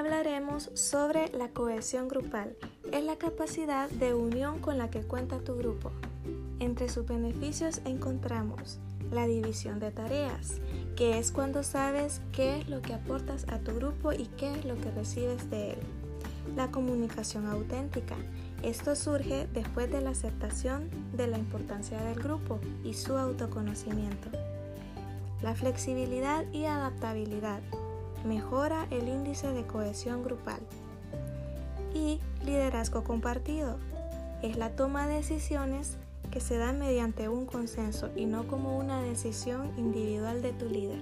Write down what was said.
hablaremos sobre la cohesión grupal. Es la capacidad de unión con la que cuenta tu grupo. Entre sus beneficios encontramos la división de tareas, que es cuando sabes qué es lo que aportas a tu grupo y qué es lo que recibes de él. La comunicación auténtica. Esto surge después de la aceptación de la importancia del grupo y su autoconocimiento. La flexibilidad y adaptabilidad mejora el índice de cohesión grupal. Y liderazgo compartido es la toma de decisiones que se dan mediante un consenso y no como una decisión individual de tu líder.